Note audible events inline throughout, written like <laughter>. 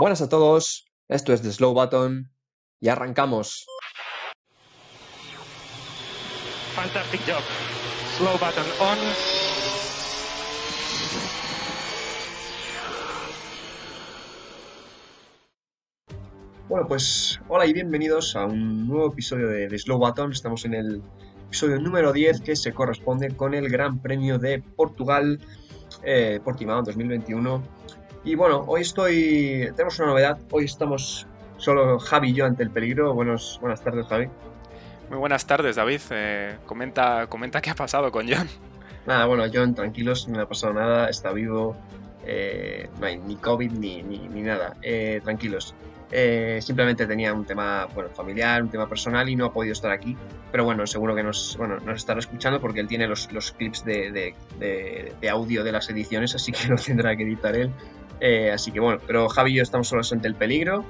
Buenas a todos, esto es The Slow Button y arrancamos. Fantastic job. Slow button on. Bueno, pues hola y bienvenidos a un nuevo episodio de The Slow Button. Estamos en el episodio número 10 que se corresponde con el Gran Premio de Portugal, eh, Portimao 2021. Y bueno, hoy estoy. Tenemos una novedad. Hoy estamos solo Javi y yo ante el peligro. Buenos, buenas tardes, Javi. Muy buenas tardes, David. Eh, comenta, comenta qué ha pasado con John. Nada, bueno, John, tranquilos, no le ha pasado nada, está vivo, eh, no hay ni COVID ni, ni, ni nada, eh, tranquilos. Eh, simplemente tenía un tema bueno, familiar, un tema personal y no ha podido estar aquí. Pero bueno, seguro que nos, bueno, nos estará escuchando porque él tiene los, los clips de, de, de, de, audio de las ediciones, así que lo tendrá que editar él. Eh, así que bueno, pero Javi y yo estamos solos ante el peligro.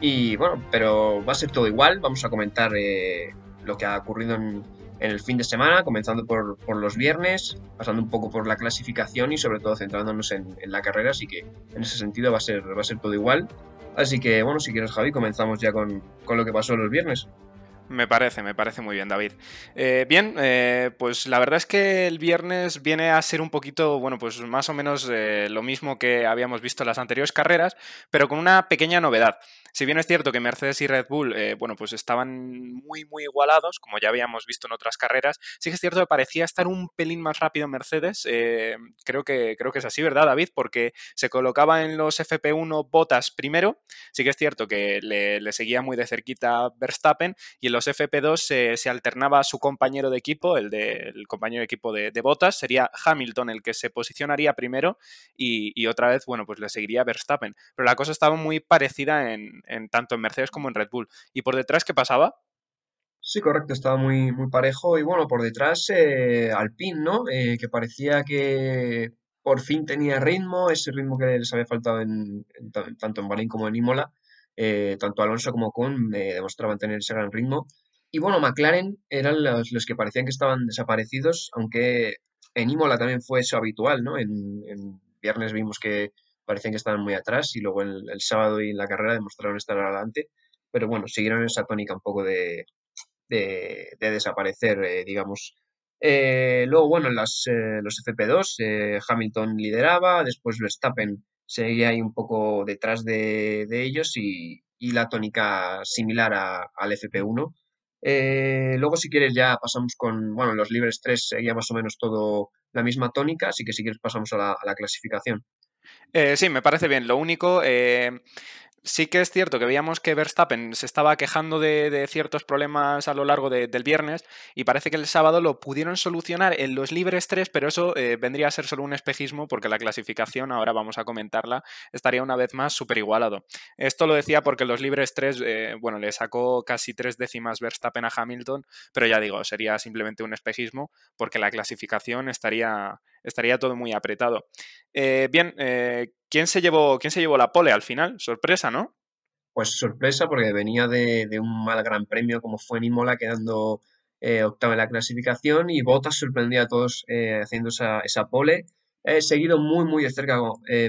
Y bueno, pero va a ser todo igual. Vamos a comentar eh, lo que ha ocurrido en, el fin de semana, comenzando por, los viernes, pasando un poco por la clasificación y sobre todo centrándonos en, la carrera. Así que en ese sentido va a ser, va a ser todo igual. Así que bueno, si quieres Javi, comenzamos ya con lo que pasó los viernes. Me parece, me parece muy bien, David. Eh, bien, eh, pues la verdad es que el viernes viene a ser un poquito, bueno, pues más o menos eh, lo mismo que habíamos visto en las anteriores carreras, pero con una pequeña novedad. Si bien es cierto que Mercedes y Red Bull, eh, bueno, pues estaban muy, muy igualados, como ya habíamos visto en otras carreras, sí que es cierto que parecía estar un pelín más rápido Mercedes. Eh, creo, que, creo que es así, ¿verdad, David? Porque se colocaba en los FP1 Botas primero. Sí que es cierto que le, seguía muy de cerquita Verstappen y en los FP2 se, se alternaba su compañero de equipo, el, de, el compañero de equipo de, de, Botas, sería Hamilton el que se posicionaría primero y, y otra vez, bueno, pues le seguiría Verstappen. Pero la cosa estaba muy parecida en, en, tanto en Mercedes como en Red Bull. ¿Y por detrás qué pasaba? Sí, correcto, estaba muy, muy parejo. Y bueno, por detrás eh, Alpine, ¿no? Eh, que parecía que por fin tenía ritmo, ese ritmo que les había faltado en, tanto en Bahrein como en Imola. Eh, tanto Alonso como Kuhn demostraban tener ese gran ritmo. Y bueno, McLaren eran los, los, que parecían que estaban desaparecidos, aunque en Imola también fue eso habitual, ¿no? En viernes vimos que parecían que estaban muy atrás y luego el, sábado y en la carrera demostraron estar adelante, pero bueno, siguieron esa tónica un poco de, de, de desaparecer, eh, digamos. Eh, luego, bueno, en las, eh, los FP2, Hamilton lideraba, después Verstappen seguía ahí un poco detrás de, de ellos y, y, la tónica similar a, al FP1. luego, si quieres, ya pasamos con, bueno, los libres 3 seguía más o menos todo la misma tónica, así que si quieres pasamos a la clasificación. Eh, sí, me parece bien. Lo único, eh, sí que es cierto que veíamos que Verstappen se estaba quejando de, ciertos problemas a lo largo de, del viernes y parece que el sábado lo pudieron solucionar en los libres 3, pero eso eh, vendría a ser solo un espejismo porque la clasificación, ahora vamos a comentarla, estaría una vez más súper igualado. Esto lo decía porque los libres 3, eh, bueno, le sacó casi tres décimas Verstappen a Hamilton, pero ya digo, sería simplemente un espejismo porque la clasificación estaría, estaría todo muy apretado. Eh, bien, eh, ¿quién, se llevó, ¿quién se llevó la pole al final? Sorpresa, ¿no? Pues sorpresa porque venía de, de un mal gran premio como fue en Imola quedando eh, octavo en la clasificación y Bottas sorprendió a todos eh, haciendo esa, esa pole. seguido muy muy de cerca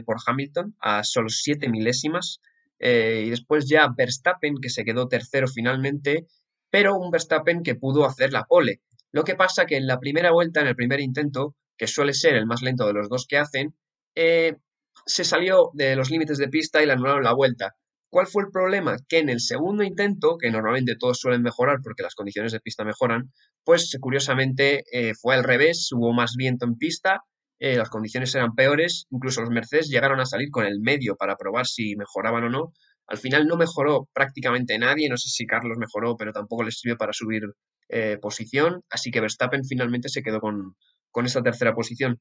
por Hamilton a solo siete milésimas y después ya Verstappen que se quedó tercero finalmente, pero un Verstappen que pudo hacer la pole. Lo que pasa que en la primera vuelta, en el primer intento, que suele ser el más lento de los dos que hacen, eh, se salió de los límites de pista y le anularon la vuelta. ¿Cuál fue el problema? Que en el segundo intento, que normalmente todos suelen mejorar porque las condiciones de pista mejoran, pues curiosamente eh, fue al revés, hubo más viento en pista, eh, las condiciones eran peores, incluso los Mercedes llegaron a salir con el medio para probar si mejoraban o no. Al final no mejoró prácticamente nadie, no sé si Carlos mejoró, pero tampoco le sirvió para subir posición, así que Verstappen finalmente se quedó con, con esa tercera posición.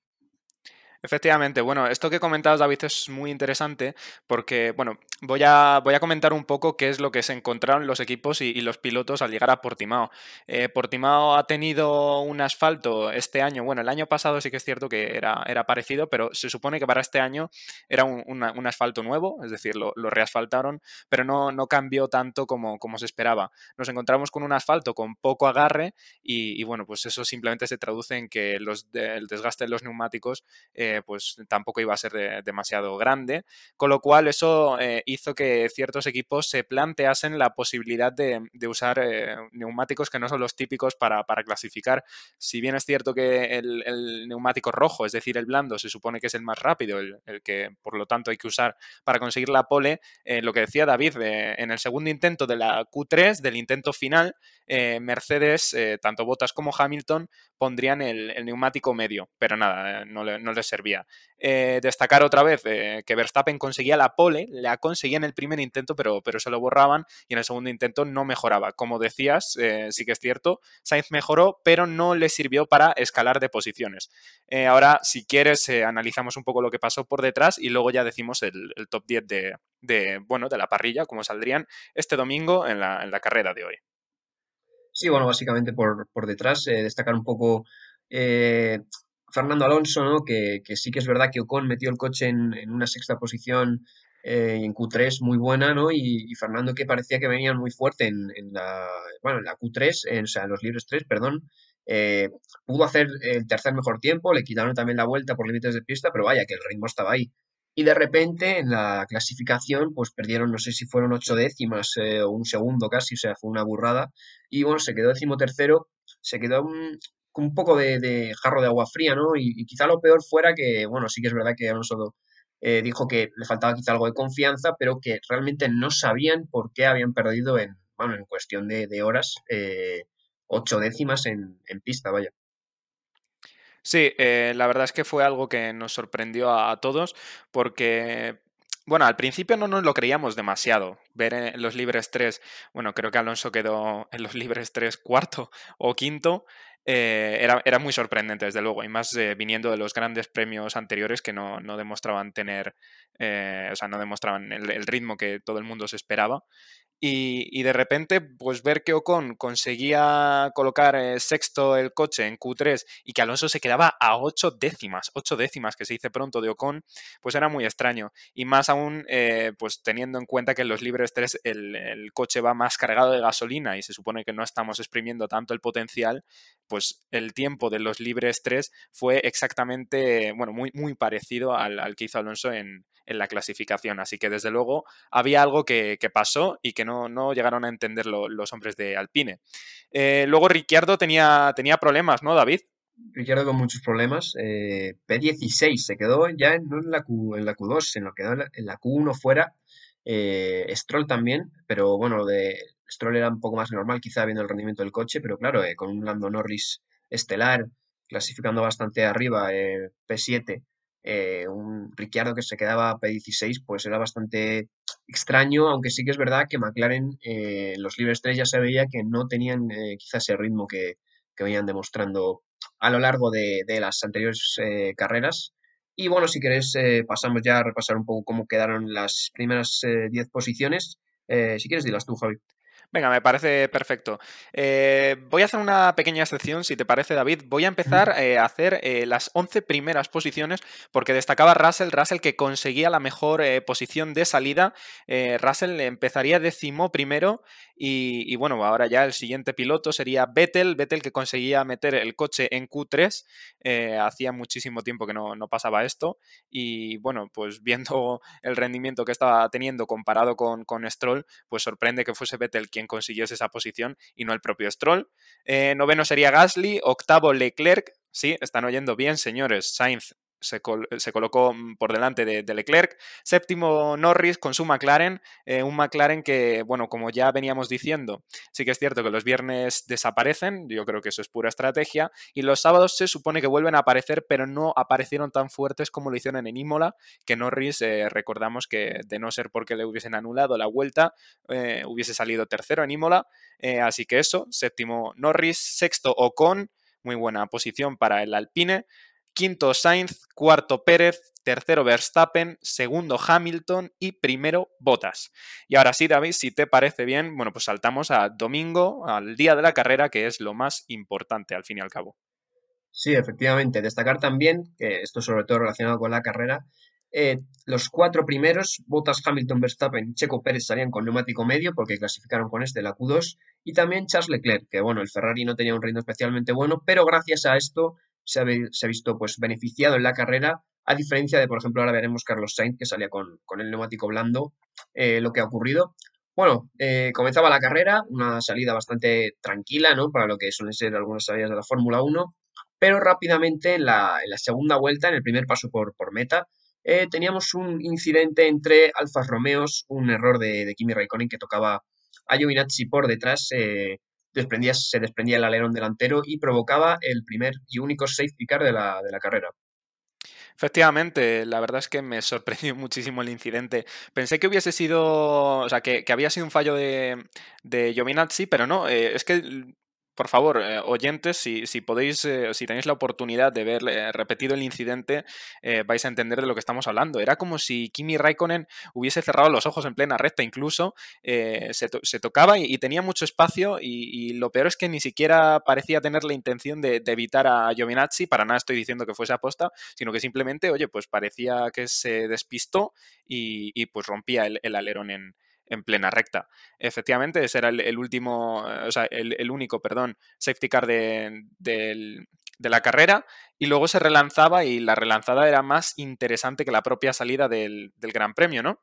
Efectivamente, bueno, esto que comentabas, David, es muy interesante porque, bueno, voy a, voy a comentar un poco qué es lo que se encontraron los equipos y, los pilotos al llegar a Portimao. Eh, Portimao ha tenido un asfalto este año, bueno, el año pasado sí que es cierto que era, era parecido, pero se supone que para este año era un, un asfalto nuevo, es decir, lo, reasfaltaron, pero no, no, cambió tanto como, como se esperaba. Nos encontramos con un asfalto con poco agarre y, bueno, pues eso simplemente se traduce en que los el desgaste de los neumáticos eh, pues tampoco iba a ser demasiado grande, con lo cual eso eh, hizo que ciertos equipos se planteasen la posibilidad de, usar eh, neumáticos que no son los típicos para, clasificar. Si bien es cierto que el, neumático rojo, es decir, el blando, se supone que es el más rápido, el, que por lo tanto hay que usar para conseguir la pole, lo que decía David, en el segundo intento de la Q3, del intento final, Mercedes, tanto Bottas como Hamilton, pondrían el, neumático medio, pero nada, no, le, les servía. Eh, destacar otra vez eh, que Verstappen conseguía la pole, la conseguía en el primer intento, pero, pero se lo borraban y en el segundo intento no mejoraba. Como decías, eh, sí que es cierto, Sainz mejoró, pero no le sirvió para escalar de posiciones. ahora, si quieres, analizamos un poco lo que pasó por detrás y luego ya decimos el, top 10 de, bueno, de la parrilla, cómo saldrían este domingo en la carrera de hoy. Sí, bueno, básicamente por, por detrás, eh, destacar un poco eh, Fernando Alonso, ¿no? Que, que, sí que es verdad que Ocon metió el coche en, en una sexta posición eh, en Q3 muy buena, ¿no? Y, Fernando que parecía que venía muy fuerte en, en la, bueno, en la Q3, en, o sea, en los libres 3, perdón. pudo hacer el tercer mejor tiempo, le quitaron también la vuelta por límites de pista, pero vaya, que el ritmo estaba ahí. Y de repente en la clasificación, pues perdieron, no sé si fueron ocho décimas eh, o un segundo casi, o sea, fue una burrada. Y bueno, se quedó decimotercero, se quedó un, un poco de, jarro de agua fría, ¿no? Y, quizá lo peor fuera que, bueno, sí que es verdad que Alonso eh, dijo que le faltaba quizá algo de confianza, pero que realmente no sabían por qué habían perdido en, bueno, en cuestión de, horas, eh, ocho décimas en, en pista, vaya. Sí, eh, la verdad es que fue algo que nos sorprendió a, todos porque bueno, al principio no nos lo creíamos demasiado. Ver en los libres 3, bueno, creo que Alonso quedó en los <laughs> libres 3 cuarto o quinto. Eh, era, era, muy sorprendente, desde luego, y más eh, viniendo de los grandes premios anteriores que no, no demostraban tener, o sea, no demostraban el, ritmo que todo el mundo se esperaba. Y, de repente, pues ver que Ocon conseguía colocar eh, sexto el coche en Q3 y que Alonso se quedaba a ocho décimas, ocho décimas que se dice pronto de Ocon, pues era muy extraño. Y más aún, eh, pues teniendo en cuenta que en los libres 3 el, coche va más cargado de gasolina y se supone que no estamos exprimiendo tanto el potencial, pues el tiempo de los libres 3 fue exactamente, bueno, muy, muy parecido al, al que hizo Alonso en, en la clasificación. Así que desde luego había algo que, pasó y que no, no llegaron a entender los hombres de Alpine. Eh, luego Ricciardo tenía, tenía problemas, ¿no, David? Ricciardo con muchos problemas. Eh, P16 se quedó ya en la, Q, en la Q2, sino quedó en la, Q1 fuera. Eh, Stroll también, pero bueno, de Stroll era un poco más normal, quizá viendo el rendimiento del coche, pero claro, con un Lando Norris estelar, clasificando bastante arriba, P7, eh, un Ricciardo que se quedaba P16, pues era bastante extraño, aunque sí que es verdad que McLaren eh, los libres 3 ya se veía que no tenían eh, quizás ese ritmo que, venían demostrando a lo largo de, las anteriores carreras. Y bueno, si queréis, pasamos ya a repasar un poco cómo quedaron las primeras 10 posiciones. si quieres, dilas tú, Javi. Venga, me parece perfecto. Eh, voy a hacer una pequeña excepción, si te parece, David. Voy a empezar eh, a hacer eh, las 11 primeras posiciones porque destacaba Russell, Russell que conseguía la mejor posición de salida. Russell empezaría décimo primero y, bueno, ahora ya el siguiente piloto sería Vettel, Vettel que conseguía meter el coche en Q3. hacía muchísimo tiempo que no, no, pasaba esto y bueno, pues viendo el rendimiento que estaba teniendo comparado con, con Stroll, pues sorprende que fuese Vettel quien consiguiese esa posición y no el propio Stroll. Eh, noveno sería Gasly, octavo Leclerc. Sí, están oyendo bien, señores. Sainz se, colocó mm, por delante de, Leclerc. Séptimo Norris con su McLaren, eh, un McLaren que, bueno, como ya veníamos diciendo, sí que es cierto que los viernes desaparecen, yo creo que eso es pura estrategia, y los sábados se supone que vuelven a aparecer, pero no aparecieron tan fuertes como lo hicieron en Imola, que Norris, eh, recordamos que de no ser porque le hubiesen anulado la vuelta, eh, hubiese salido tercero en Imola, así que eso, séptimo Norris, sexto Ocon, muy buena posición para el Alpine, quinto Sainz, cuarto Pérez, tercero Verstappen, segundo Hamilton y primero Bottas. Y ahora sí, David, si te parece bien, bueno, pues saltamos a domingo, al día de la carrera, que es lo más importante al fin y al cabo. Sí, efectivamente. Destacar también, que esto sobre todo relacionado con la carrera, eh, los cuatro primeros, Bottas, Hamilton, Verstappen Checo Pérez salían con neumático medio porque clasificaron con este la Q2 y también Charles Leclerc, que bueno, el Ferrari no tenía un ritmo especialmente bueno, pero gracias a esto se ha, visto pues beneficiado en la carrera, a diferencia de, por ejemplo, ahora veremos Carlos Sainz, que salía con, el neumático blando, eh, lo que ha ocurrido. Bueno, eh, comenzaba la carrera, una salida bastante tranquila, ¿no? Para lo que suelen ser algunas salidas de la Fórmula 1, pero rápidamente en la, segunda vuelta, en el primer paso por, por meta, eh, teníamos un incidente entre Alfa Romeos, un error de, Kimi Raikkonen que tocaba a Giovinazzi por detrás, desprendía, se desprendía el alerón delantero y provocaba el primer y único safety car de la, de la carrera. Efectivamente, la verdad es que me sorprendió <laughs> muchísimo el incidente. Pensé que hubiese sido, o sea, que, había sido un fallo de, de Giovinazzi, pero no, eh, es que por favor, eh, oyentes, si, podéis, eh, si tenéis la oportunidad de ver eh, repetido el incidente, vais a entender de lo que estamos hablando. Era como si Kimi Raikkonen hubiese cerrado los ojos en plena recta, incluso se, tocaba y, tenía mucho espacio y, lo peor es que ni siquiera parecía tener la intención de, evitar a Giovinazzi, para nada estoy diciendo que fuese aposta, sino que simplemente, oye, pues parecía que se despistó y, pues rompía el alerón en, en plena recta. Efectivamente, ese era el, último, o sea, el, único, perdón, safety car de, la carrera y luego se relanzaba y la relanzada era más interesante que la propia salida del, Gran Premio, ¿no?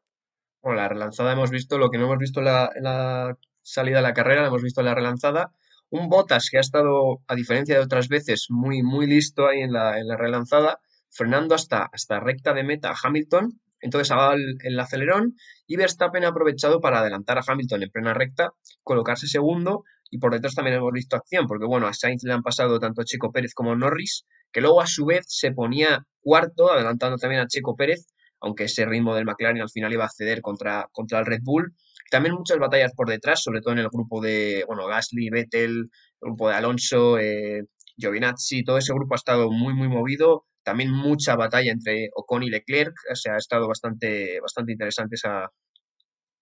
Bueno, la relanzada hemos visto, lo que no hemos visto en la, salida de la carrera, lo hemos visto en la relanzada. Un Bottas que ha estado, a diferencia de otras veces, muy, muy listo ahí en la, en la relanzada, frenando hasta, hasta recta de meta a Hamilton, entonces ha dado el, acelerón y Verstappen ha aprovechado para adelantar a Hamilton en plena recta, colocarse segundo y por detrás también hemos visto acción, porque bueno, a Sainz le han pasado tanto Checo Pérez como Norris, que luego a su vez se ponía cuarto, adelantando también a Checo Pérez, aunque ese ritmo del McLaren al final iba a ceder contra, contra el Red Bull. También muchas batallas por detrás, sobre todo en el grupo de, bueno, Gasly, Vettel, el grupo de Alonso, eh, Giovinazzi, todo ese grupo ha estado muy, muy movido. También mucha batalla entre Ocon y Leclerc, o sea, ha estado bastante, bastante interesante esa,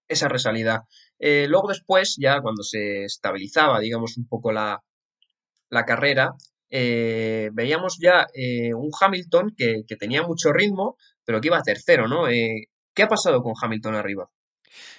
esa resalida. Eh, luego después, ya cuando se estabilizaba, digamos, un poco la, carrera, eh, veíamos ya eh, un Hamilton que, que, tenía mucho ritmo, pero que iba a tercero, ¿no? ¿Qué ha pasado con Hamilton arriba?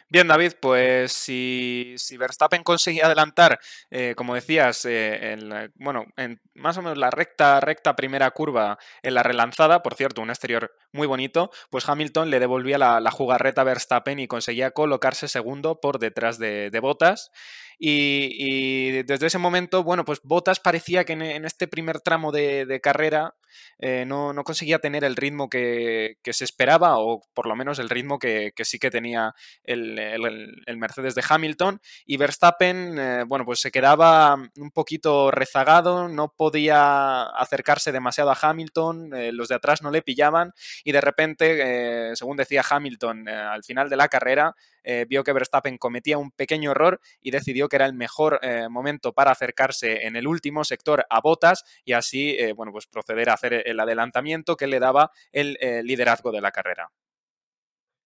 Bien, David, pues si, Verstappen conseguía adelantar, eh, como decías, eh, en bueno, en más o menos la recta, recta primera curva en la relanzada, por cierto, un exterior muy bonito, pues Hamilton le devolvía la, jugarreta a Verstappen y conseguía colocarse segundo por detrás de, de Botas. Y, desde ese momento, bueno, pues Botas parecía que en, este primer tramo de, carrera eh, no, conseguía tener el ritmo que, se esperaba, o por lo menos el ritmo que, sí que tenía el, Mercedes de Hamilton. Y Verstappen, eh, bueno, pues se quedaba un poquito rezagado, no podía acercarse demasiado a Hamilton, eh, los de atrás no le pillaban, y de repente, según decía Hamilton al final de la carrera, eh, vio que Verstappen cometía un pequeño error y decidió que era el mejor eh, momento para acercarse en el último sector a Botas y así, eh, bueno, pues proceder a hacer el adelantamiento que le daba el liderazgo de la carrera.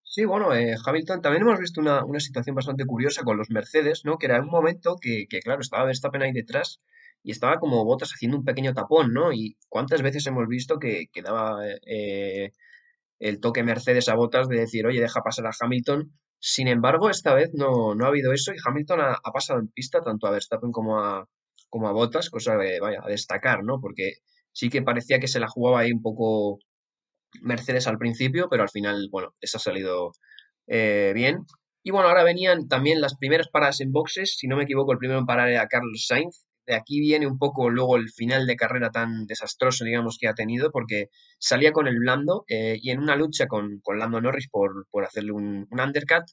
Sí, bueno, Hamilton, también hemos visto una, situación bastante curiosa con los Mercedes, ¿no? Que era un momento que, claro, estaba Verstappen ahí detrás y estaba como Botas haciendo un pequeño tapón, ¿no? Y cuántas veces hemos visto que, que daba el toque Mercedes a Botas de decir, oye, deja pasar a Hamilton, sin embargo, esta vez no, no ha habido eso y Hamilton ha, pasado en pista tanto a Verstappen como a, como a Bottas, cosa de, vaya, a destacar, ¿no? Porque sí que parecía que se la jugaba ahí un poco Mercedes al principio, pero al final, bueno, eso ha salido eh, bien. Y bueno, ahora venían también las primeras paradas en boxes, si no me equivoco, el primero en parar era Carlos Sainz, de aquí viene un poco luego el final de carrera tan desastroso, digamos, que ha tenido, porque salía con el blando eh, y en una lucha con, con Lando Norris por, por hacerle un, undercut,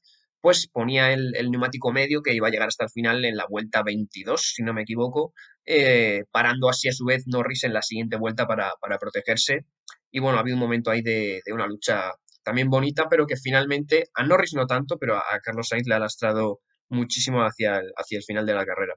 pues ponía el, neumático medio que iba a llegar hasta el final en la vuelta 22, si no me equivoco, eh, parando así a su vez Norris en la siguiente vuelta para, protegerse. Y bueno, había un momento ahí de, una lucha también bonita, pero que finalmente a Norris no tanto, pero a, Carlos Sainz le ha lastrado muchísimo hacia hacia el final de la carrera.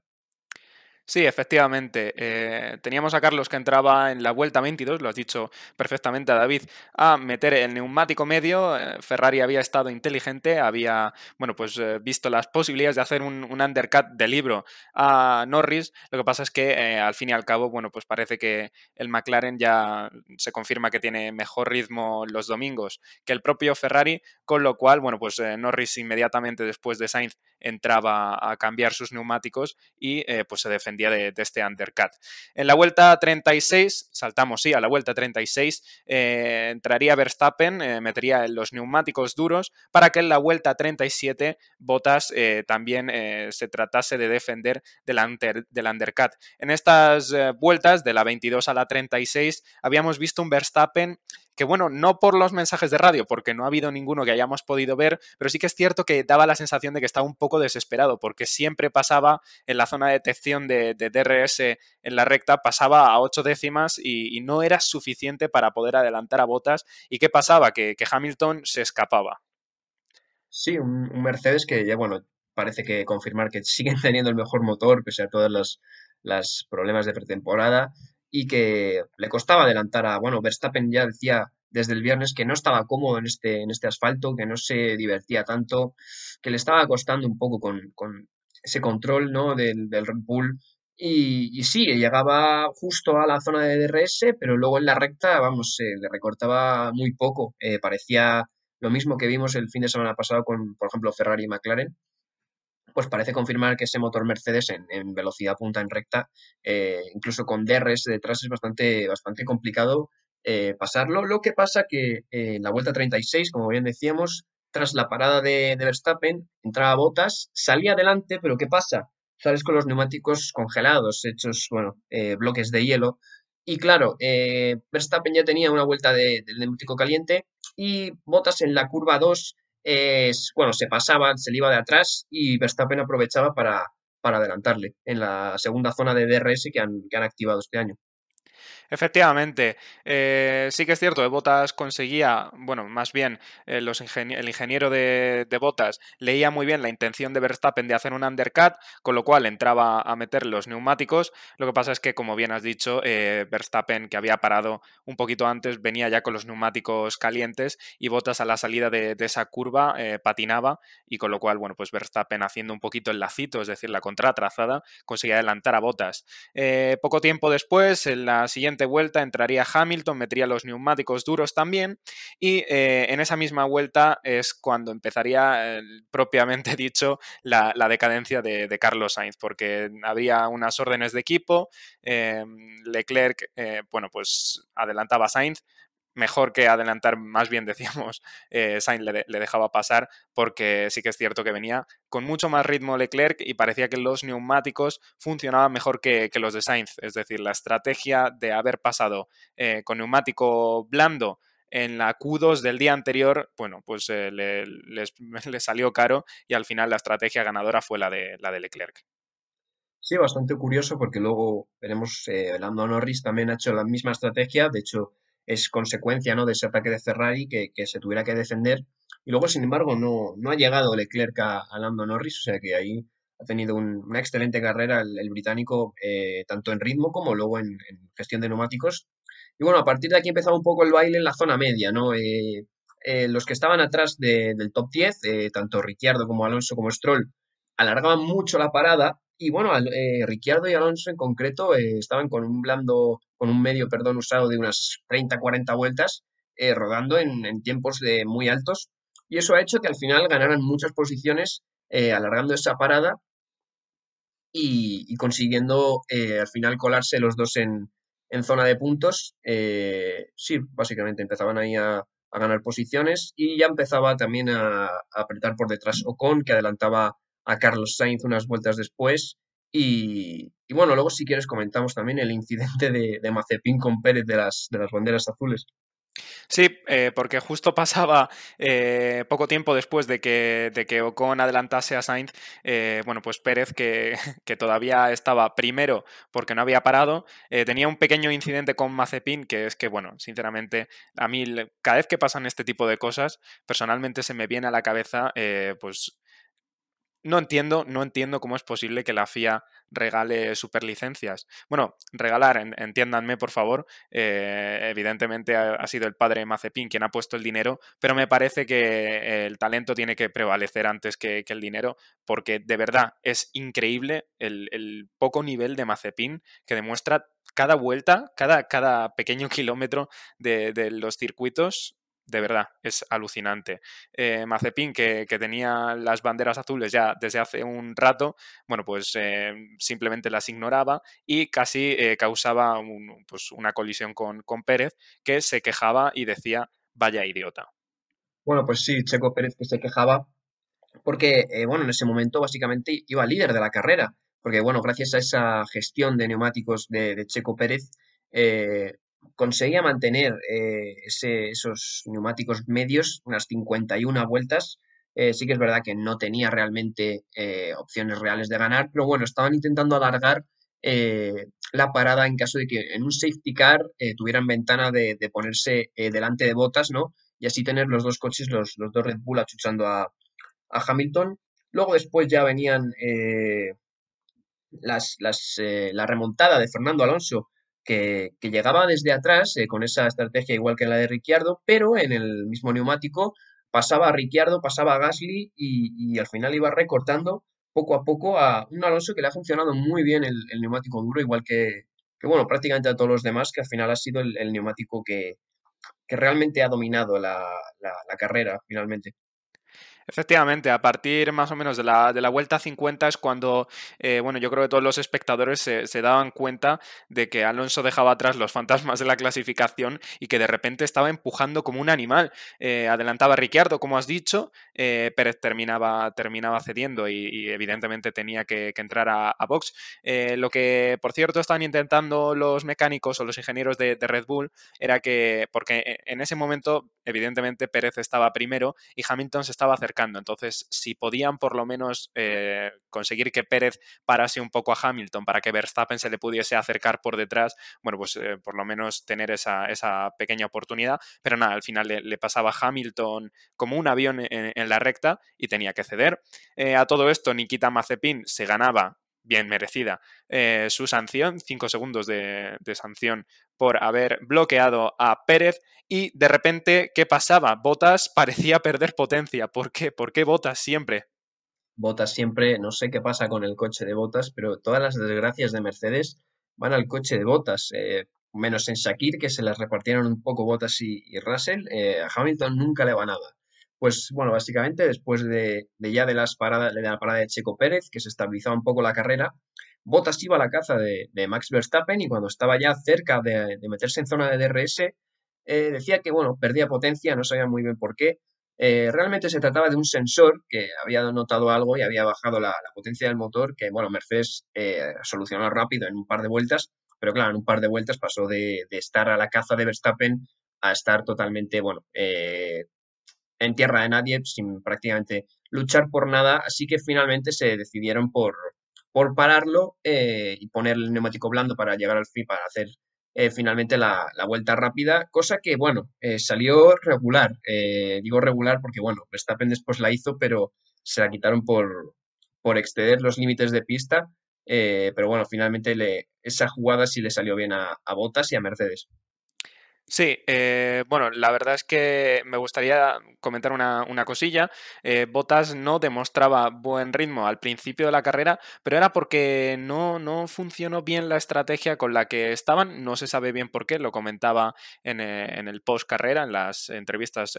Sí, efectivamente. Eh, teníamos a Carlos que entraba en la vuelta 22, lo has dicho perfectamente a David, a meter el neumático medio. Eh, Ferrari había estado inteligente, había bueno, pues, eh, visto las posibilidades de hacer un, undercut de libro a Norris. Lo que pasa es que al fin y al cabo, bueno, pues parece que el McLaren ya se confirma que tiene mejor ritmo los domingos que el propio Ferrari, con lo cual, bueno, pues Norris inmediatamente después de Sainz entraba a cambiar sus neumáticos y pues se defendía dependía de, este undercut. En la vuelta 36, saltamos sí a la vuelta 36, eh, entraría Verstappen, eh, metería los neumáticos duros para que en la vuelta 37 Bottas también se tratase de defender del, del undercut. En estas vueltas, de la 22 a la 36, habíamos visto un Verstappen que bueno, no por los mensajes de radio, porque no ha habido ninguno que hayamos podido ver, pero sí que es cierto que daba la sensación de que estaba un poco desesperado, porque siempre pasaba en la zona de detección de, DRS en la recta, pasaba a ocho décimas y, no era suficiente para poder adelantar a botas. ¿Y qué pasaba? Que, Hamilton se escapaba. Sí, un, Mercedes que ya, bueno, parece que confirmar que siguen <laughs> teniendo el mejor motor, pese a todos los problemas de pretemporada y que le costaba adelantar a, bueno, Verstappen ya decía desde el viernes que no estaba cómodo en este, en este asfalto, que no se divertía tanto, que le estaba costando un poco con, ese control ¿no? del, del Red Bull. Y, y, sí, llegaba justo a la zona de DRS, pero luego en la recta, vamos, le recortaba muy poco. Eh, parecía lo mismo que vimos el fin de semana pasado con, por ejemplo, Ferrari y McLaren, pues parece confirmar que ese motor Mercedes en, velocidad punta en recta, eh, incluso con DRS detrás es bastante, bastante complicado eh, pasarlo. Lo que pasa que eh, en la vuelta 36, como bien decíamos, tras la parada de, Verstappen, entraba Botas, salía adelante, pero ¿qué pasa? Sales con los neumáticos congelados, hechos, bueno, bloques de hielo. Y claro, Verstappen ya tenía una vuelta de, neumático caliente y Botas en la curva 2 bueno, se pasaba, se le iba de atrás y Verstappen aprovechaba para, para adelantarle en la segunda zona de DRS que han, que han activado este año. Efectivamente, eh, sí que es cierto, de Botas conseguía, bueno, más bien eh, los el ingeniero de, Botas leía muy bien la intención de Verstappen de hacer un undercut, con lo cual entraba a meter los neumáticos. Lo que pasa es que, como bien has dicho, eh, Verstappen, que había parado un poquito antes, venía ya con los neumáticos calientes y Botas a la salida de, esa curva patinaba y con lo cual, bueno, pues Verstappen haciendo un poquito el lacito, es decir, la contratrazada, conseguía adelantar a Botas. poco tiempo después, en la siguiente vuelta entraría Hamilton, metería los neumáticos duros también y eh, en esa misma vuelta es cuando empezaría propiamente <laughs> dicho la, decadencia de, Carlos Sainz, porque habría unas órdenes de equipo, eh, Leclerc, eh, bueno, pues adelantaba Sainz, mejor que adelantar, más bien decíamos, <laughs> eh, Sainz le, dejaba pasar porque sí que es cierto que venía con mucho más ritmo Leclerc y parecía que los neumáticos funcionaban mejor que, los de Sainz. Es decir, la estrategia de haber pasado eh, con neumático blando en la Q2 del día anterior, bueno, pues eh, le, <laughs> le, salió caro y al final la estrategia ganadora fue la de, la de Leclerc. Sí, bastante curioso porque luego veremos, eh, Lando Norris también ha hecho la misma estrategia, de hecho es consecuencia ¿no? de ese ataque de Ferrari que, se tuviera que defender. Y luego, sin embargo, no, no ha llegado Leclerc a, Lando Norris, o sea que ahí ha tenido una excelente carrera el, británico, eh, tanto en ritmo como luego en, gestión de neumáticos. Y bueno, a partir de aquí empezaba un poco el baile en la zona media, ¿no? Eh, eh, los que estaban atrás del top 10, tanto Ricciardo como Alonso como Stroll, alargaban mucho la parada y bueno, eh, Ricciardo y Alonso en concreto eh, estaban con un blando, con un medio, perdón, usado de unas 30-40 vueltas, eh, rodando en, tiempos de muy altos. Y eso ha hecho que al final ganaran muchas posiciones, alargando esa parada y, consiguiendo al final colarse los dos en, zona de puntos. sí, básicamente empezaban ahí a, ganar posiciones y ya empezaba también a, a apretar por detrás Ocon, que adelantaba a Carlos Sainz unas vueltas después. Y, bueno, luego si quieres comentamos también el incidente de, de con Pérez de las, de las banderas azules. Sí, eh, porque justo <laughs> pasaba eh, poco tiempo después de que, de que Ocon adelantase a Sainz, eh, bueno, pues Pérez, que, <laughs> que, todavía estaba primero porque no había parado, tenía un pequeño incidente con Mazepin, que es que, bueno, sinceramente, a mí cada vez que pasan este tipo de cosas, personalmente se me viene a la cabeza, pues no entiendo, no entiendo cómo es posible que la FIA regale superlicencias. Bueno, regalar, entiéndanme por favor, eh, evidentemente ha, sido el padre Mazepin quien ha puesto el dinero, pero me parece que el talento tiene que prevalecer antes que, el dinero, porque de verdad es increíble el, poco nivel de Mazepin que demuestra cada vuelta, cada, cada pequeño <laughs> kilómetro de los circuitos de verdad, es alucinante. Eh, Mazepin, que, tenía las banderas azules ya desde hace un rato, bueno, pues eh, simplemente las ignoraba y casi eh, causaba pues una colisión con, Pérez, que se quejaba y decía, vaya idiota. Bueno, pues sí, Checo Pérez que se quejaba porque, bueno, en ese momento básicamente iba líder de la carrera, porque, bueno, gracias a esa gestión de neumáticos de, Checo Pérez, conseguía mantener eh, esos neumáticos medios, unas 51 vueltas. Eh, sí que es verdad que no tenía realmente eh, opciones reales de ganar, pero bueno, estaban intentando alargar la parada en caso de que en un safety car tuvieran ventana de, ponerse delante de botas, ¿no? Y así tener los dos coches, los, dos Red Bull achuchando a, a Hamilton. Luego después ya venían las, las, la remontada de Fernando Alonso, que, llegaba desde atrás eh, con esa estrategia igual que la de Ricciardo, pero en el mismo neumático pasaba a Ricciardo, pasaba a Gasly y, al final iba recortando poco a poco a un Alonso que le ha funcionado muy bien el, neumático duro, igual que, bueno, prácticamente a todos los demás, que al final ha sido el, neumático que, realmente ha dominado la carrera finalmente. Efectivamente, a partir más o menos de la, de la vuelta 50 es cuando, eh, bueno, yo creo que todos los espectadores se, daban cuenta de que Alonso dejaba atrás los fantasmas de la clasificación y que de repente estaba empujando como un animal. Eh, adelantaba Ricciardo, como has dicho, eh, Pérez terminaba, terminaba cediendo y, evidentemente tenía que, entrar a, box. lo que, por cierto, estaban intentando los mecánicos o los ingenieros de, de Red Bull era que, porque en ese momento, evidentemente, Pérez estaba primero y Hamilton se estaba acercando entonces, si podían por lo menos eh, conseguir que Pérez parase un poco a Hamilton para que Verstappen se le pudiese acercar por detrás, bueno, pues eh, por lo menos tener esa, pequeña oportunidad. Pero nada, al final le, pasaba a Hamilton como un avión en, la recta y tenía que ceder. Eh, a todo esto, Nikita Mazepin se ganaba bien merecida su sanción, cinco segundos de, sanción por haber bloqueado a Pérez y de repente, ¿qué pasaba? Botas <laughs> parecía perder potencia. ¿Por qué? ¿Por qué Botas siempre? Botas siempre, no sé qué pasa con el coche de Botas, pero todas las desgracias de Mercedes van al coche de Botas. Eh, menos en Shakir, que se las repartieron un poco Botas y, Russell, eh, a Hamilton nunca le va nada. Pues bueno, básicamente después de, ya de, las paradas, de la parada de Checo Pérez, que se estabilizaba un poco la carrera, Bottas iba a la caza de, Max Verstappen y cuando estaba ya cerca de, meterse en zona de DRS, eh, decía que, bueno, perdía potencia, no sabía muy bien por qué. Eh, realmente se trataba de un sensor que había notado algo y había bajado la, potencia del motor, que, bueno, Mercedes eh, solucionó rápido en un par de vueltas, pero claro, en un par de vueltas pasó de, estar a la caza de Verstappen a estar totalmente, bueno, en tierra de nadie, sin prácticamente luchar por nada, así que finalmente se decidieron por, por pararlo eh, y poner el neumático blando para llegar al fin, para hacer eh, finalmente la, vuelta rápida, cosa que, bueno, eh, salió regular. digo regular porque, bueno, Verstappen después la hizo, pero se la quitaron por, por exceder los límites de pista. pero bueno, finalmente le, esa jugada sí le salió bien a, a y a Mercedes. Sí, eh, bueno, la verdad es que me gustaría comentar una, cosilla. Eh, Botas no demostraba buen ritmo al principio de la carrera, pero era porque no, no funcionó bien la estrategia con la que estaban. No se sabe bien por qué, lo comentaba en, eh, el post carrera, en las entrevistas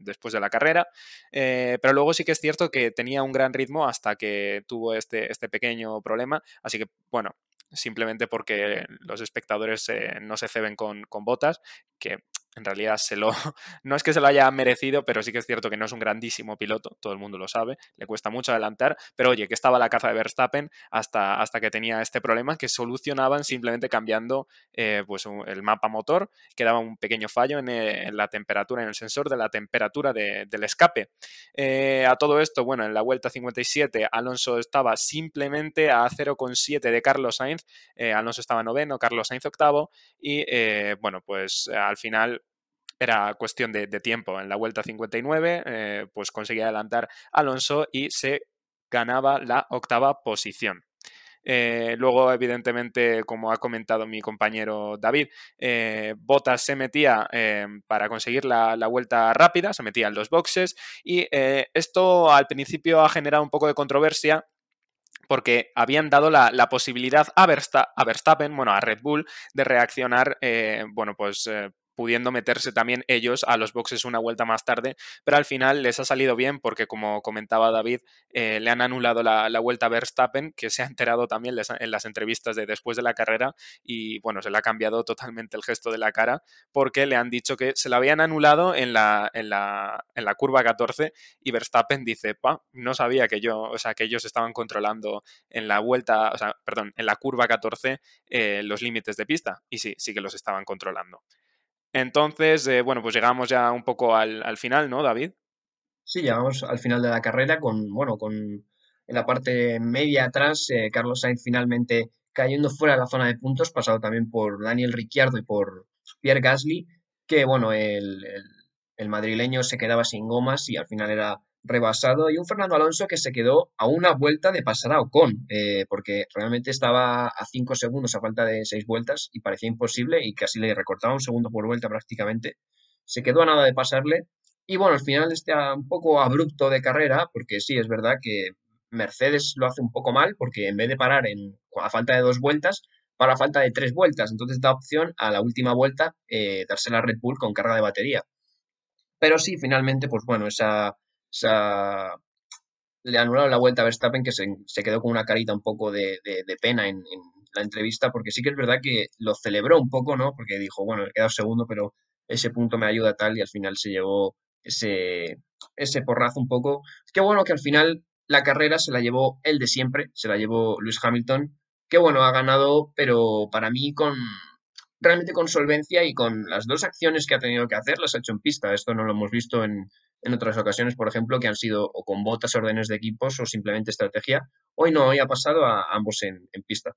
después de la carrera. pero luego sí que es cierto que tenía un gran ritmo hasta que tuvo este, este pequeño problema. Así que, bueno, simplemente porque los espectadores no se ceben con, con botas, que en realidad se lo, <laughs> no es que se lo haya merecido, pero sí que es cierto que no es un grandísimo piloto, todo el mundo lo sabe, le cuesta mucho adelantar, pero oye, que estaba la caza de Verstappen hasta, hasta que tenía este problema que solucionaban simplemente cambiando eh, pues el mapa motor, que daba un pequeño fallo en, eh, la temperatura, en el sensor de la temperatura del escape. Eh, a todo esto, bueno, en la vuelta 57 Alonso estaba simplemente a 0,7 de Carlos Sainz, Alonso estaba noveno, Carlos Sainz octavo, y bueno, pues al final era cuestión de, tiempo. En la vuelta 59, eh, pues conseguía adelantar Alonso y se ganaba la octava posición. Eh, luego, evidentemente, como ha comentado mi compañero David, eh, Bottas se metía para conseguir la, vuelta rápida, se metía en los boxes y esto al principio ha generado un poco de controversia porque habían dado la, posibilidad a, Verstappen, bueno, a Red Bull, de reaccionar, bueno, pues pudiendo meterse también ellos a los boxes una vuelta más tarde, pero al final les ha salido bien porque, como comentaba David, eh, le han anulado la, vuelta a Verstappen, que se ha enterado también en las entrevistas de después de la carrera y bueno, se le ha cambiado totalmente el gesto de la cara porque le han dicho que se la habían anulado en la, en la, en la curva 14 y Verstappen dice, pa, no sabía que yo, o sea, que ellos estaban controlando en la vuelta, o sea, perdón, en la curva 14 eh, los límites de pista y sí, sí que los estaban controlando. Entonces, eh, bueno, pues llegamos ya un poco al, final, ¿no, David? Sí, llegamos al final de la carrera con, bueno, con en la parte media atrás, eh, Carlos Sainz finalmente cayendo fuera de la zona de puntos, pasado también por Daniel Ricciardo y por Pierre Gasly, que bueno, el, el madrileño se quedaba sin gomas y al final era rebasado y un Fernando Alonso que se quedó a una vuelta de pasar a Ocon, eh, porque realmente estaba a cinco segundos a falta de seis vueltas y parecía imposible y casi le recortaba un segundo por vuelta prácticamente. Se quedó a nada de pasarle y bueno, al final este un poco abrupto de carrera, porque sí, es verdad que Mercedes lo hace un poco mal, porque en vez de parar en, a falta de dos vueltas, para falta de tres vueltas, entonces da opción a la última vuelta eh, darse la Red Bull con carga de batería. Pero sí, finalmente, pues bueno, esa, sea, le anularon la vuelta a Verstappen, que se, quedó con una carita un poco de, pena en, la entrevista, porque sí que es verdad que lo celebró un poco, ¿no? Porque dijo, bueno, he quedado segundo, pero ese punto me ayuda tal, y al final se llevó ese, ese porrazo un poco. Qué bueno que al final la carrera se la llevó el de siempre, se la llevó Lewis Hamilton, que bueno, ha ganado, pero para mí con realmente con solvencia y con las dos acciones que ha tenido que hacer las ha hecho en pista. Esto no lo hemos visto en, en otras ocasiones, por ejemplo, que han sido o con botas, órdenes de equipos o simplemente estrategia. Hoy no, hoy ha pasado a ambos en, pista.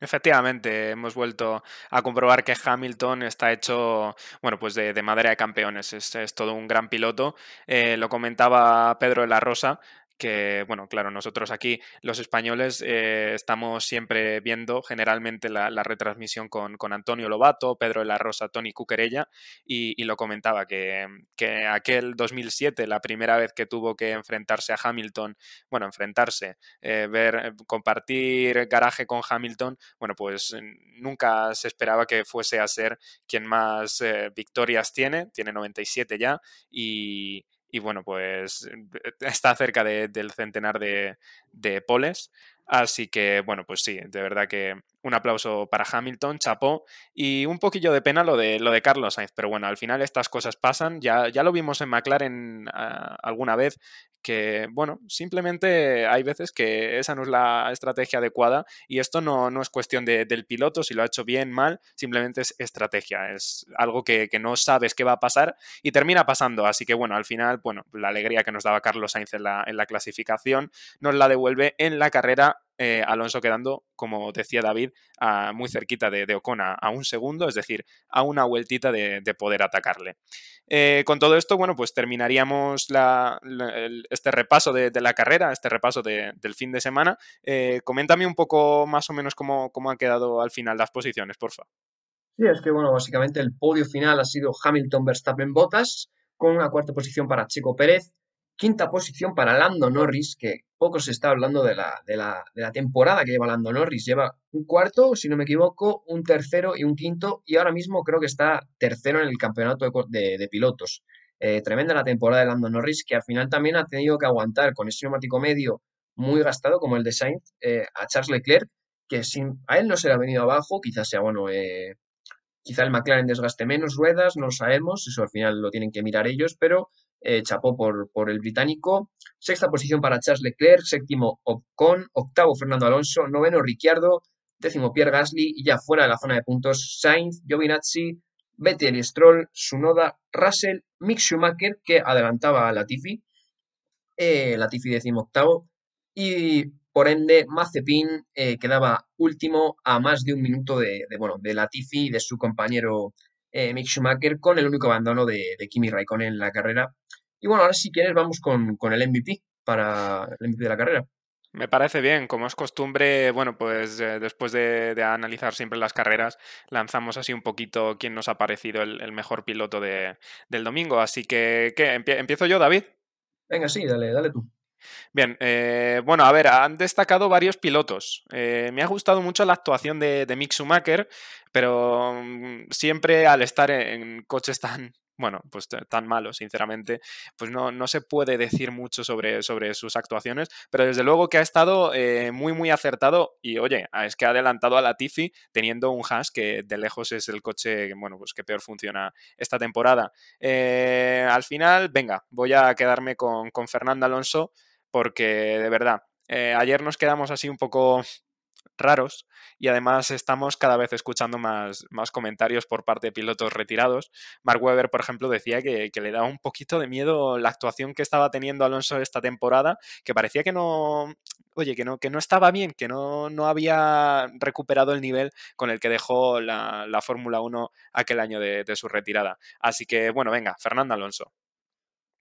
Efectivamente, hemos vuelto a comprobar que Hamilton está hecho, bueno, pues de, madera de campeones, es, todo un gran piloto. Eh, lo comentaba Pedro de la Rosa, que, bueno, claro, nosotros aquí, los españoles, eh, estamos siempre viendo generalmente la, retransmisión con, Antonio Lobato, Pedro de la Rosa, Tony Cuquerella, y, lo comentaba que, que, aquel 2007, la primera vez que tuvo que enfrentarse a Hamilton, bueno, enfrentarse, eh, ver, eh, compartir garaje con Hamilton, bueno, pues nunca se esperaba que fuese a ser quien más victorias tiene, tiene 97 ya, y y bueno, pues eh, está cerca del centenar de, de, poles. Así que bueno, pues sí, de verdad que un aplauso para Hamilton, chapó, y un poquillo de pena lo de, lo de Carlos Sainz, pero bueno, al final estas cosas pasan, ya, ya lo vimos en McLaren ah, alguna vez, que bueno, simplemente hay veces que esa no es la estrategia adecuada y esto no, no es cuestión del piloto, si lo ha hecho bien, mal, simplemente es estrategia, es algo que, no sabes qué va a pasar y termina pasando, así que bueno, al final, bueno, la alegría que nos daba Carlos Sainz en la, en la clasificación nos la devuelve en la carrera eh, Alonso quedando, como decía David, muy cerquita de, de Ocon a, un segundo, es decir, a una vueltita de, poder atacarle. Eh, con todo esto, bueno, pues terminaríamos este repaso de, la carrera, este repaso del fin de semana. Eh, coméntame un poco más o menos cómo, cómo han quedado al final las posiciones, porfa. Sí, es que bueno, básicamente el podio final ha sido Hamilton, Verstappen, Bottas, con una cuarta posición para Chico Pérez, Quinta posición para Lando Norris, que poco se está hablando de la, de la, de la temporada que lleva Lando Norris. Lleva un cuarto, si no me equivoco, un tercero y un quinto, y ahora mismo creo que está tercero en el campeonato de, pilotos. Eh, tremenda la temporada de Lando Norris, que al final también ha tenido que aguantar con ese neumático medio muy gastado, como el de Sainz, eh, a Charles Leclerc, que sin, a él no se le ha venido abajo, quizás sea bueno. Eh, quizá el McLaren desgaste menos ruedas, no lo sabemos, eso al final lo tienen que mirar ellos, pero eh, chapó por, por, el británico. Sexta posición para Charles Leclerc, séptimo Ocon, octavo Fernando Alonso, noveno Ricciardo, décimo Pierre Gasly y ya fuera de la zona de puntos Sainz, Giovinazzi, Vettel Stroll, Sunoda, Russell, Mick Schumacher que adelantaba a Latifi, eh, Latifi décimo octavo y por ende Mazepin eh, quedaba último a más de un minuto de, de, bueno, de Latifi y de su compañero eh, Mick Schumacher con el único abandono de, de, Kimi Raikkonen en la carrera. Y bueno, ahora si quieres vamos con, el MVP para el MVP de la carrera. Me parece bien, como es costumbre, bueno, pues eh, después de, analizar siempre las carreras, lanzamos así un poquito quién nos ha parecido el, mejor piloto del domingo. Así que, ¿qué? ¿Empiezo yo, David? Venga, sí, dale, dale tú. Bien, eh, bueno, a ver, han destacado varios pilotos. Eh, me ha gustado mucho la actuación de, de Mick Schumacher, pero mm, siempre al estar en coches tan, <laughs> bueno, pues tan malo, sinceramente, pues no, no se puede decir mucho sobre, sobre sus actuaciones, pero desde luego que ha estado eh, muy, muy acertado y oye, es que ha adelantado a la Tiffy teniendo un Haas que de lejos es el coche, bueno, pues que peor funciona esta temporada. Al final, venga, voy a quedarme con, con Fernando Alonso porque de verdad, eh, ayer nos quedamos así un poco raros y además estamos cada vez escuchando más, más comentarios por parte de pilotos retirados. Mark Webber, por ejemplo, decía que, le daba un poquito de miedo la actuación que estaba teniendo Alonso esta temporada, que parecía que no, oye, que no, que no estaba bien, que no, no había recuperado el nivel con el que dejó la, Fórmula 1 aquel año de su retirada. Así que, bueno, venga, Fernando Alonso.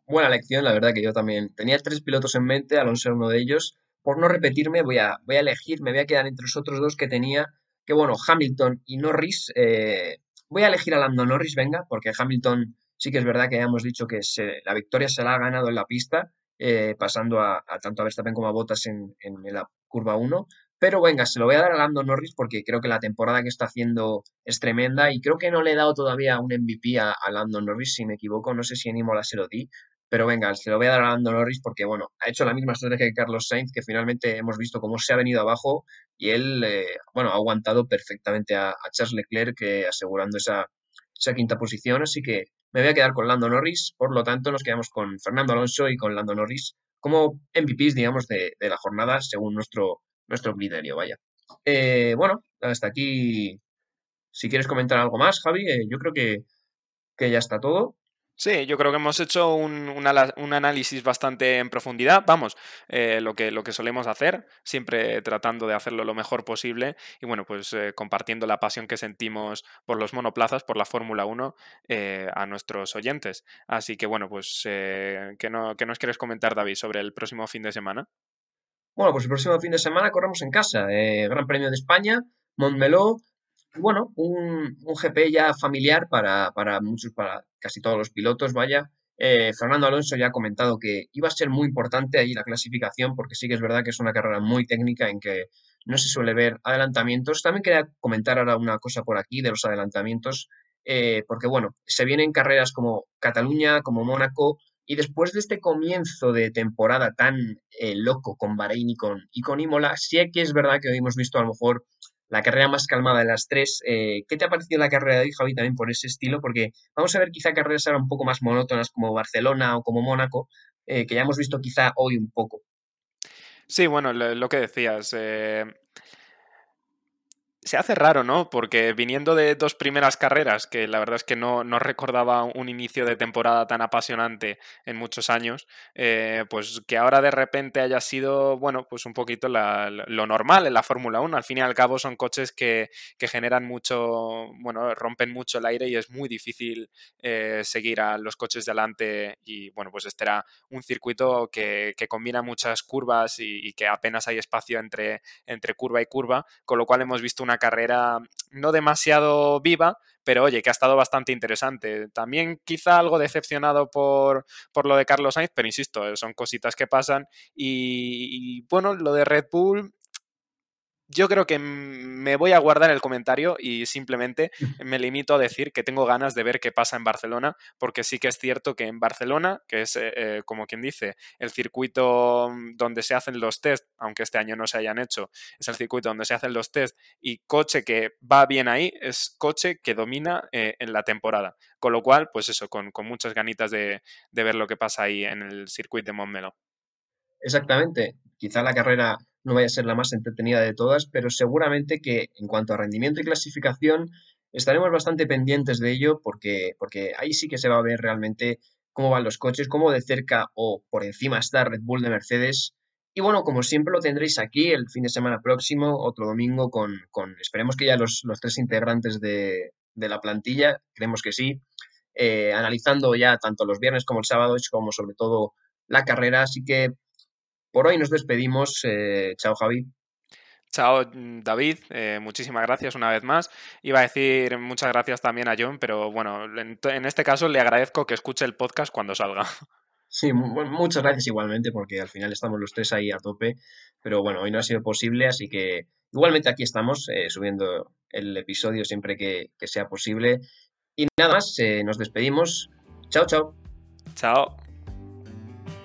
Buena lección, la verdad que yo también tenía tres pilotos en mente, Alonso era uno de ellos, por no repetirme, voy a, voy a elegir, me voy a quedar entre los otros dos que tenía, que bueno, Hamilton y Norris. Eh, voy a elegir a Lando Norris, venga, porque Hamilton sí que es verdad que hemos dicho que la victoria se la ha ganado en la pista, eh, pasando a, tanto a Verstappen como a Bottas en, la curva 1. Pero venga, se lo voy a dar a Lando Norris porque creo que la temporada que está haciendo es tremenda y creo que no le he dado todavía un MVP a, a Lando Norris, si me equivoco. No sé si en Imola se lo di, pero venga, se lo voy a dar a Lando Norris porque, bueno, ha hecho la misma estrategia que Carlos Sainz, que finalmente hemos visto cómo se ha venido abajo y él, eh, bueno, ha aguantado perfectamente a, Charles Leclerc asegurando esa, esa quinta posición. Así que me voy a quedar con Lando Norris. Por lo tanto, nos quedamos con Fernando Alonso y con Lando Norris como MVPs, digamos, de, la jornada según nuestro, nuestro criterio, vaya. Eh, bueno, hasta aquí. Si quieres comentar algo más, Javi, eh, yo creo que, que ya está todo. Sí, yo creo que hemos hecho un, análisis bastante en profundidad. Vamos, eh, lo, que, lo que solemos hacer, siempre tratando de hacerlo lo mejor posible y bueno, pues eh, compartiendo la pasión que sentimos por los monoplazas, por la Fórmula 1 eh, a nuestros oyentes. Así que bueno, pues ¿qué, no, ¿qué nos quieres comentar, David, sobre el próximo fin de semana? Bueno, pues el próximo fin de semana corremos en casa. Gran Premio de España, Montmeló, bueno, un, un GP ya familiar para, para, muchos, para casi todos los pilotos, vaya. Eh, Fernando Alonso ya ha comentado que iba a ser muy importante ahí la clasificación, porque sí que es verdad que es una carrera muy técnica en que no se suele ver adelantamientos. También quería comentar ahora una cosa por aquí de los adelantamientos, eh, porque bueno, se vienen carreras como Cataluña, como Mónaco, y después de este comienzo de temporada tan eh, loco con Bahrein y con, y con Imola, sí que es verdad que hoy hemos visto a lo mejor la carrera más calmada de las tres. Eh, ¿Qué te ha parecido la carrera de hoy, Javi, también por ese estilo? Porque vamos a ver quizá carreras ahora un poco más monótonas como Barcelona o como Mónaco, eh, que ya hemos visto quizá hoy un poco. Sí, bueno, lo, que decías. Eh, se hace raro, ¿no? Porque viniendo de dos primeras carreras, que la verdad es que no, no recordaba un inicio de temporada tan apasionante en muchos años, eh, pues que ahora de repente haya sido, bueno, pues un poquito lo normal en la Fórmula 1. Al fin y al cabo son coches que, generan mucho, bueno, rompen mucho el aire y es muy difícil eh, seguir a los coches delante y, bueno, pues este era un circuito que, combina muchas curvas y, y, que apenas hay espacio entre, entre curva y curva, con lo cual hemos visto una carrera no demasiado viva, pero oye, que ha estado bastante interesante. También quizá algo decepcionado por, por lo de Carlos Sainz, pero insisto, son cositas que pasan. y bueno, lo de Red Bull, yo creo que me voy a guardar el comentario y simplemente me limito a decir que tengo ganas de ver qué pasa en Barcelona, porque sí que es cierto que en Barcelona, que es eh, eh, como quien dice, el circuito donde se hacen los test, aunque este año no se hayan hecho, es el circuito donde se hacen los test y coche que va bien ahí es coche que domina eh, en la temporada. Con lo cual, pues eso, con, muchas ganitas de, de ver lo que pasa ahí en el circuito de Montmeló. Exactamente. Quizá la carrera no vaya a ser la más entretenida de todas, pero seguramente que en cuanto a rendimiento y clasificación estaremos bastante pendientes de ello porque, porque ahí sí que se va a ver realmente cómo van los coches, cómo de cerca o por encima está Red Bull de Mercedes. Y bueno, como siempre lo tendréis aquí el fin de semana próximo, otro domingo con, con esperemos que ya los, los tres integrantes de, de, la plantilla, creemos que sí, eh, analizando ya tanto los viernes como el sábado, como sobre todo la carrera. Así que por hoy nos despedimos. Eh, chao, Javi. Chao, David. Eh, muchísimas gracias una vez más. Iba a decir muchas gracias también a John, pero bueno, en, este caso le agradezco que escuche el podcast cuando salga. <laughs> Sí, muchas gracias igualmente, porque al final estamos los tres ahí a tope, pero bueno, hoy no ha sido posible, así que igualmente aquí estamos eh, subiendo el episodio siempre que, sea posible. Y nada más, eh, nos despedimos. Chao, chao. Chao.